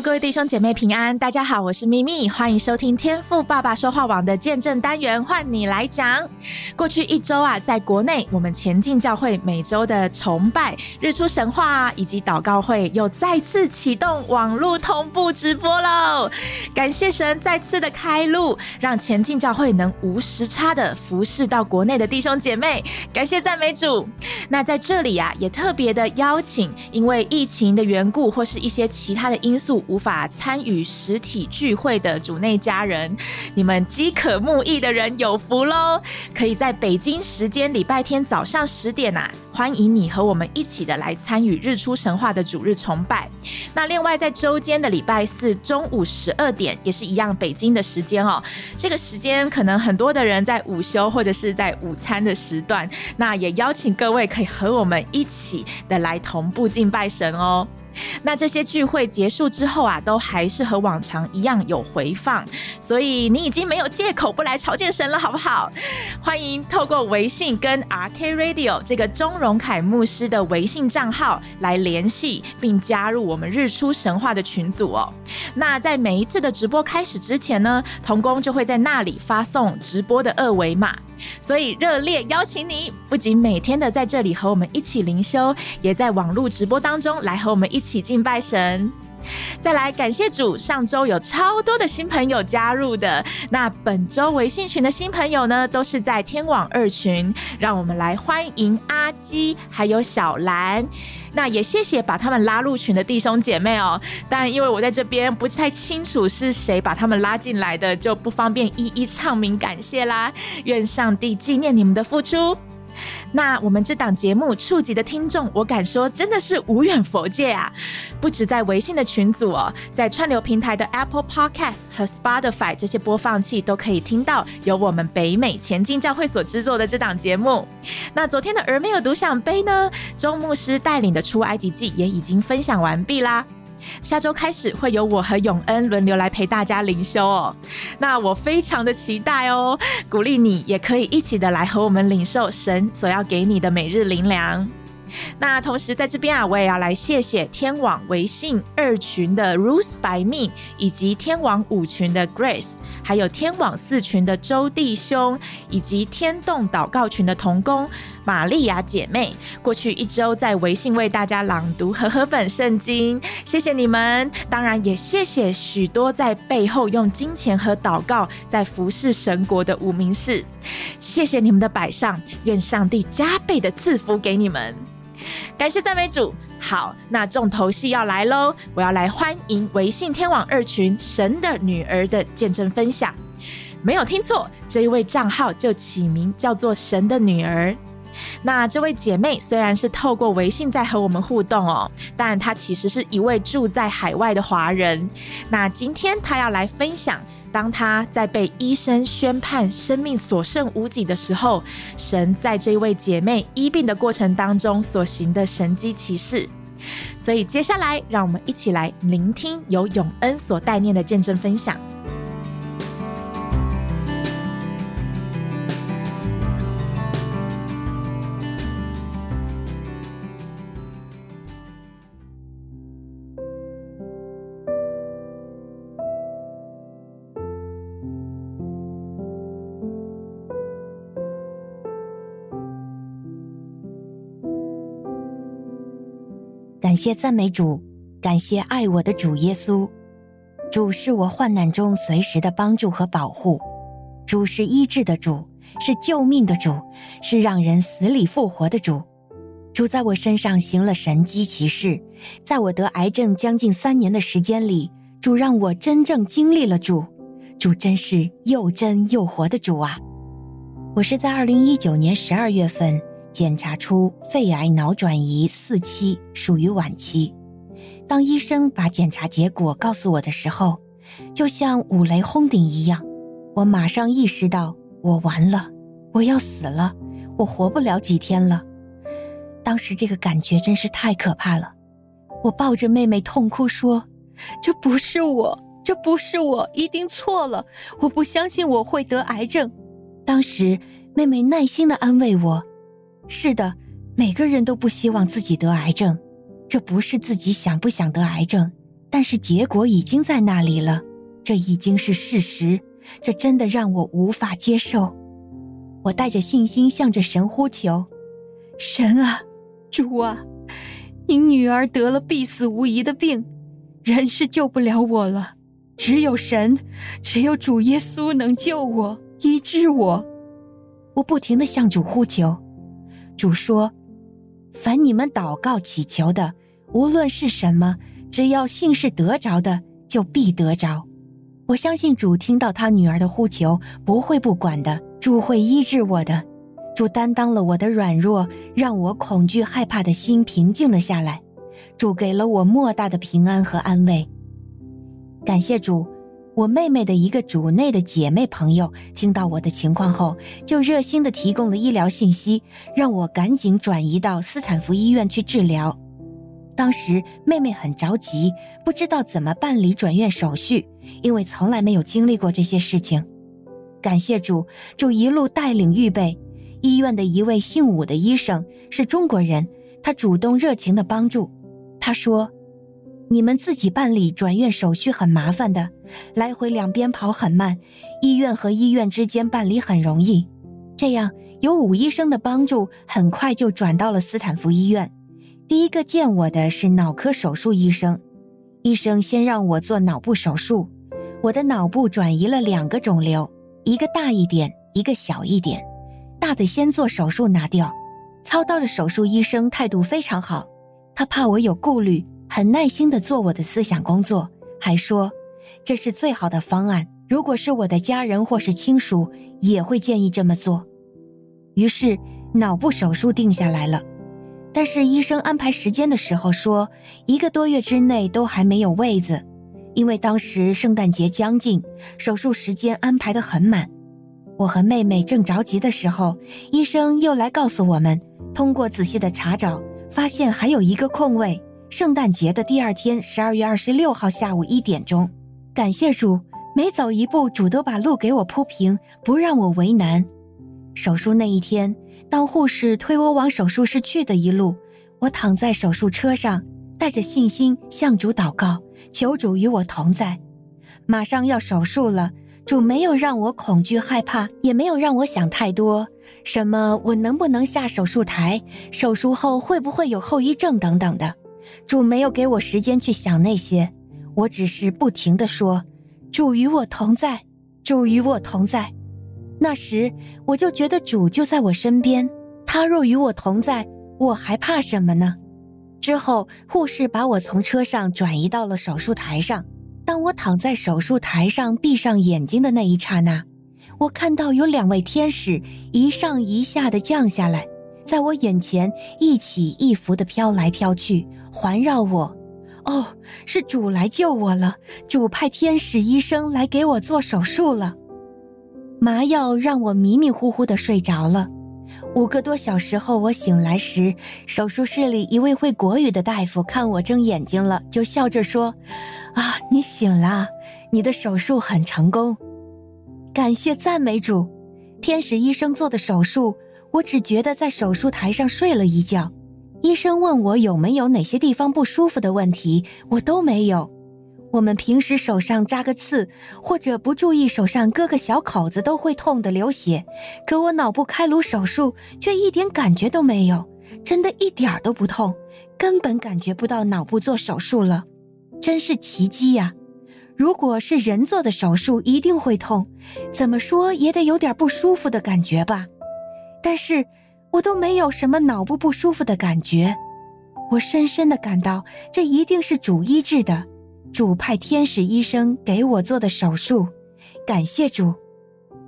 各位弟兄姐妹平安，大家好，我是咪咪，欢迎收听天赋爸爸说话网的见证单元，换你来讲。过去一周啊，在国内我们前进教会每周的崇拜、日出神话以及祷告会又再次启动网络同步直播喽。感谢神再次的开路，让前进教会能无时差的服侍到国内的弟兄姐妹。感谢赞美主。那在这里啊，也特别的邀请，因为疫情的缘故或是一些其他的因素。无法参与实体聚会的主内家人，你们饥渴慕义的人有福喽！可以在北京时间礼拜天早上十点啊，欢迎你和我们一起的来参与日出神话的主日崇拜。那另外在周间的礼拜四中午十二点，也是一样北京的时间哦。这个时间可能很多的人在午休或者是在午餐的时段，那也邀请各位可以和我们一起的来同步敬拜神哦。那这些聚会结束之后啊，都还是和往常一样有回放，所以你已经没有借口不来朝见神了，好不好？欢迎透过微信跟 RK Radio 这个钟荣凯牧师的微信账号来联系，并加入我们日出神话的群组哦。那在每一次的直播开始之前呢，童工就会在那里发送直播的二维码。所以热烈邀请你，不仅每天的在这里和我们一起灵修，也在网络直播当中来和我们一起敬拜神。再来感谢主，上周有超多的新朋友加入的。那本周微信群的新朋友呢，都是在天网二群。让我们来欢迎阿基还有小兰。那也谢谢把他们拉入群的弟兄姐妹哦。但因为我在这边不太清楚是谁把他们拉进来的，就不方便一一唱名感谢啦。愿上帝纪念你们的付出。那我们这档节目触及的听众，我敢说真的是无远佛界啊！不止在微信的群组哦，在串流平台的 Apple Podcast 和 Spotify 这些播放器都可以听到由我们北美前进教会所制作的这档节目。那昨天的儿美尔读享杯呢，周牧师带领的出埃及记也已经分享完毕啦。下周开始会由我和永恩轮流来陪大家灵修哦，那我非常的期待哦，鼓励你也可以一起的来和我们领受神所要给你的每日灵粮。那同时在这边啊，我也要来谢谢天网微信二群的 Ruth by me，以及天网五群的 Grace，还有天网四群的周弟兄，以及天动祷告群的童工玛利亚姐妹。过去一周在微信为大家朗读和合本圣经，谢谢你们。当然也谢谢许多在背后用金钱和祷告在服侍神国的无名氏，谢谢你们的摆上，愿上帝加倍的赐福给你们。感谢赞美主。好，那重头戏要来喽！我要来欢迎微信天网二群神的女儿的见证分享。没有听错，这一位账号就起名叫做神的女儿。那这位姐妹虽然是透过微信在和我们互动哦，但她其实是一位住在海外的华人。那今天她要来分享。当她在被医生宣判生命所剩无几的时候，神在这位姐妹医病的过程当中所行的神迹奇事。所以接下来，让我们一起来聆听由永恩所带念的见证分享。感谢赞美主，感谢爱我的主耶稣。主是我患难中随时的帮助和保护。主是医治的主，是救命的主，是让人死里复活的主。主在我身上行了神迹奇事，在我得癌症将近三年的时间里，主让我真正经历了主。主真是又真又活的主啊！我是在二零一九年十二月份。检查出肺癌脑转移四期，属于晚期。当医生把检查结果告诉我的时候，就像五雷轰顶一样，我马上意识到我完了，我要死了，我活不了几天了。当时这个感觉真是太可怕了。我抱着妹妹痛哭说：“这不是我，这不是我，一定错了。我不相信我会得癌症。”当时妹妹耐心地安慰我：“是的，每个人都不希望自己得癌症，这不是自己想不想得癌症，但是结果已经在那里了，这已经是事实。这真的让我无法接受。”我带着信心向着神呼求：“神啊，主啊！”您女儿得了必死无疑的病，人是救不了我了，只有神，只有主耶稣能救我、医治我。我不停地向主呼求，主说：“凡你们祷告祈求的，无论是什么，只要信是得着的，就必得着。”我相信主听到他女儿的呼求，不会不管的，主会医治我的。主担当了我的软弱，让我恐惧害怕的心平静了下来。主给了我莫大的平安和安慰。感谢主，我妹妹的一个主内的姐妹朋友听到我的情况后，就热心地提供了医疗信息，让我赶紧转移到斯坦福医院去治疗。当时妹妹很着急，不知道怎么办理转院手续，因为从来没有经历过这些事情。感谢主，主一路带领预备。医院的一位姓武的医生是中国人，他主动热情地帮助。他说：“你们自己办理转院手续很麻烦的，来回两边跑很慢，医院和医院之间办理很容易。这样有武医生的帮助，很快就转到了斯坦福医院。第一个见我的是脑科手术医生，医生先让我做脑部手术，我的脑部转移了两个肿瘤，一个大一点，一个小一点。”大的先做手术拿掉，操刀的手术医生态度非常好，他怕我有顾虑，很耐心地做我的思想工作，还说这是最好的方案。如果是我的家人或是亲属，也会建议这么做。于是脑部手术定下来了，但是医生安排时间的时候说，一个多月之内都还没有位子，因为当时圣诞节将近，手术时间安排得很满。我和妹妹正着急的时候，医生又来告诉我们，通过仔细的查找，发现还有一个空位，圣诞节的第二天，十二月二十六号下午一点钟。感谢主，每走一步，主都把路给我铺平，不让我为难。手术那一天，当护士推我往手术室去的一路，我躺在手术车上，带着信心向主祷告，求主与我同在。马上要手术了。主没有让我恐惧害怕，也没有让我想太多，什么我能不能下手术台，手术后会不会有后遗症等等的。主没有给我时间去想那些，我只是不停的说：“主与我同在，主与我同在。”那时我就觉得主就在我身边，他若与我同在，我还怕什么呢？之后护士把我从车上转移到了手术台上。当我躺在手术台上，闭上眼睛的那一刹那，我看到有两位天使一上一下的降下来，在我眼前一起一伏的飘来飘去，环绕我。哦，是主来救我了，主派天使医生来给我做手术了。麻药让我迷迷糊糊的睡着了。五个多小时后，我醒来时，手术室里一位会国语的大夫看我睁眼睛了，就笑着说：“啊，你醒了，你的手术很成功。”感谢赞美主，天使医生做的手术，我只觉得在手术台上睡了一觉。医生问我有没有哪些地方不舒服的问题，我都没有。我们平时手上扎个刺，或者不注意手上割个小口子都会痛得流血，可我脑部开颅手术却一点感觉都没有，真的一点儿都不痛，根本感觉不到脑部做手术了，真是奇迹呀！如果是人做的手术，一定会痛，怎么说也得有点不舒服的感觉吧？但是我都没有什么脑部不舒服的感觉，我深深的感到这一定是主医治的。主派天使医生给我做的手术，感谢主，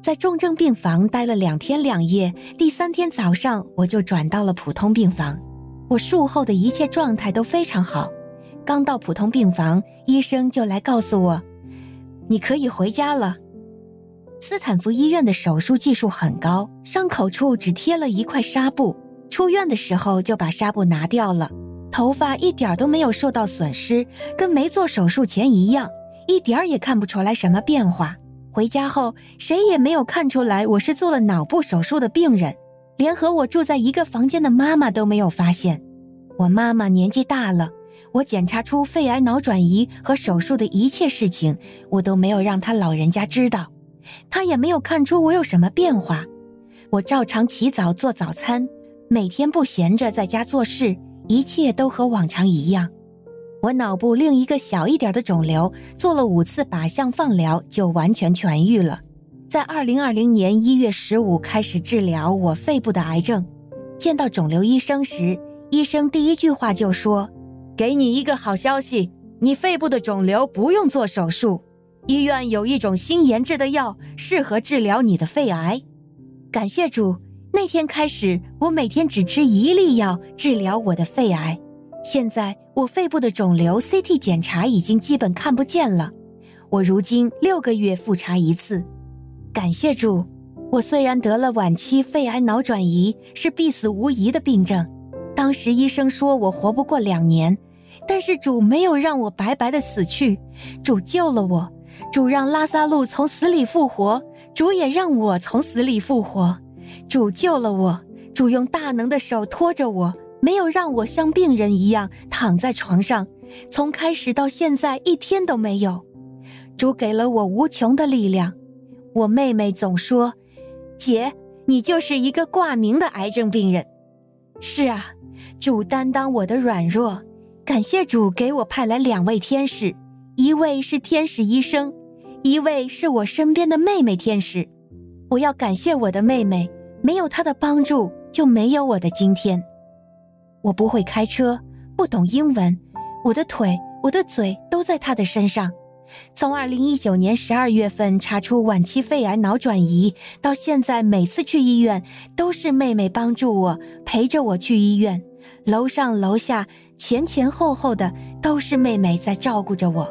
在重症病房待了两天两夜，第三天早上我就转到了普通病房。我术后的一切状态都非常好。刚到普通病房，医生就来告诉我，你可以回家了。斯坦福医院的手术技术很高，伤口处只贴了一块纱布，出院的时候就把纱布拿掉了。头发一点都没有受到损失，跟没做手术前一样，一点儿也看不出来什么变化。回家后，谁也没有看出来我是做了脑部手术的病人，连和我住在一个房间的妈妈都没有发现。我妈妈年纪大了，我检查出肺癌脑转移和手术的一切事情，我都没有让她老人家知道，他也没有看出我有什么变化。我照常起早做早餐，每天不闲着在家做事，一切都和往常一样。我脑部另一个小一点的肿瘤做了五次靶向放疗，就完全痊愈了。在二零二零年一月十五开始治疗我肺部的癌症。见到肿瘤医生时，医生第一句话就说：“给你一个好消息，你肺部的肿瘤不用做手术，医院有一种新研制的药，适合治疗你的肺癌。”感谢主，那天开始，我每天只吃一粒药治疗我的肺癌。现在我肺部的肿瘤 CT 检查已经基本看不见了，我如今六个月复查一次。感谢主，我虽然得了晚期肺癌脑转移，是必死无疑的病症，当时医生说我活不过两年，但是主没有让我白白的死去，主救了我，主让拉撒路从死里复活，主也让我从死里复活，主救了我，主用大能的手托着我。没有让我像病人一样躺在床上，从开始到现在一天都没有。主给了我无穷的力量。我妹妹总说：“姐，你就是一个挂名的癌症病人。”是啊，主担当我的软弱。感谢主给我派来两位天使，一位是天使医生，一位是我身边的妹妹天使。我要感谢我的妹妹，没有她的帮助，就没有我的今天。我不会开车，不懂英文，我的腿、我的嘴都在她的身上。从二零一九年十二月份查出晚期肺癌脑转移，到现在每次去医院都是妹妹帮助我，陪着我去医院。楼上楼下前前后后的都是妹妹在照顾着我。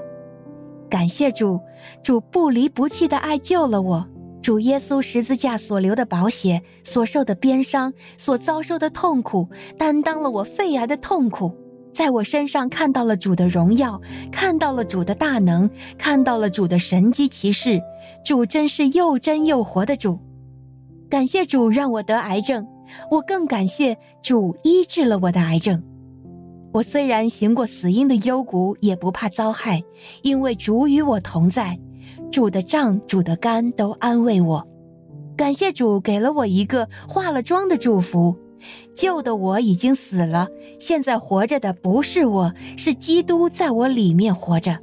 感谢主，主不离不弃的爱救了我。主耶稣十字架所流的宝血，所受的鞭伤，所遭受的痛苦，担当了我肺癌的痛苦，在我身上看到了主的荣耀，看到了主的大能，看到了主的神迹奇事。主真是又真又活的主。感谢主让我得癌症，我更感谢主医治了我的癌症。我虽然行过死荫的幽谷，也不怕遭害，因为主与我同在。主的杖、主的竿都安慰我，感谢主给了我一个化了妆的祝福。旧的我已经死了，现在活着的不是我，是基督在我里面活着。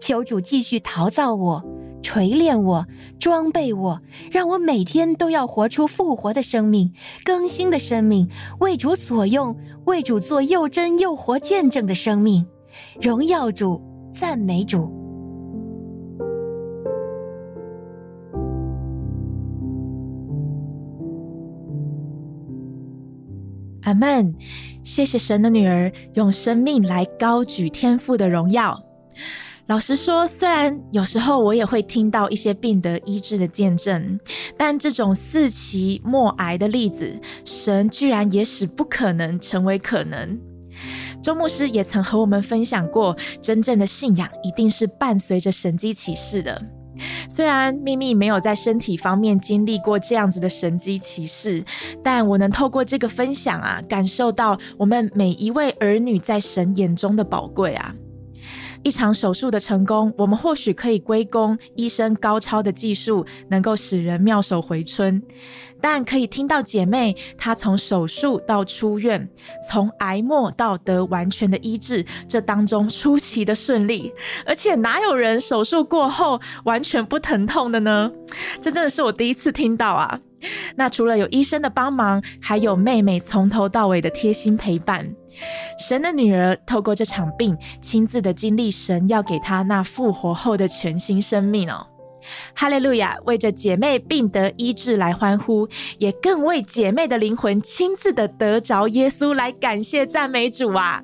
求主继续陶造我、锤炼我、装备我，让我每天都要活出复活的生命、更新的生命，为主所用，为主做又真又活见证的生命。荣耀主，赞美主。阿门，谢谢神的女儿用生命来高举天父的荣耀。老实说，虽然有时候我也会听到一些病得医治的见证，但这种四期末癌的例子，神居然也使不可能成为可能。周牧师也曾和我们分享过，真正的信仰一定是伴随着神迹启示的。虽然秘密没有在身体方面经历过这样子的神迹奇事，但我能透过这个分享啊，感受到我们每一位儿女在神眼中的宝贵啊。一场手术的成功，我们或许可以归功医生高超的技术，能够使人妙手回春。但可以听到姐妹她从手术到出院，从癌末到得完全的医治，这当中出奇的顺利。而且哪有人手术过后完全不疼痛的呢？这真的是我第一次听到啊！那除了有医生的帮忙，还有妹妹从头到尾的贴心陪伴。神的女儿透过这场病，亲自的经历神要给她那复活后的全新生命哦。哈利路亚！为着姐妹病得医治来欢呼，也更为姐妹的灵魂亲自的得着耶稣来感谢赞美主啊！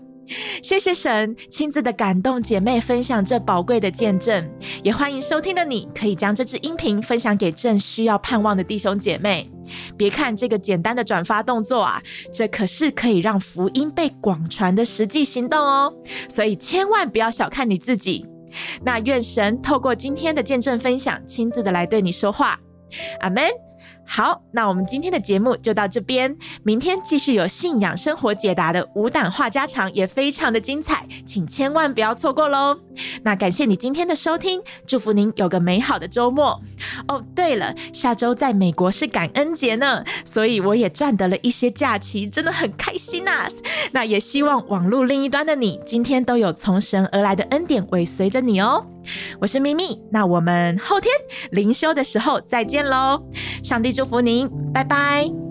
谢谢神亲自的感动姐妹分享这宝贵的见证，也欢迎收听的你可以将这支音频分享给正需要盼望的弟兄姐妹。别看这个简单的转发动作啊，这可是可以让福音被广传的实际行动哦。所以千万不要小看你自己。那愿神透过今天的见证分享，亲自的来对你说话。阿门。好，那我们今天的节目就到这边，明天继续有信仰生活解答的无党话家常，也非常的精彩，请千万不要错过喽。那感谢你今天的收听，祝福您有个美好的周末。哦，对了，下周在美国是感恩节呢，所以我也赚得了一些假期，真的很开心呐、那也希望网络另一端的你，今天都有从神而来的恩典尾随着你哦。我是咪咪，那我们后天灵修的时候再见喽。上帝祝福您，拜拜。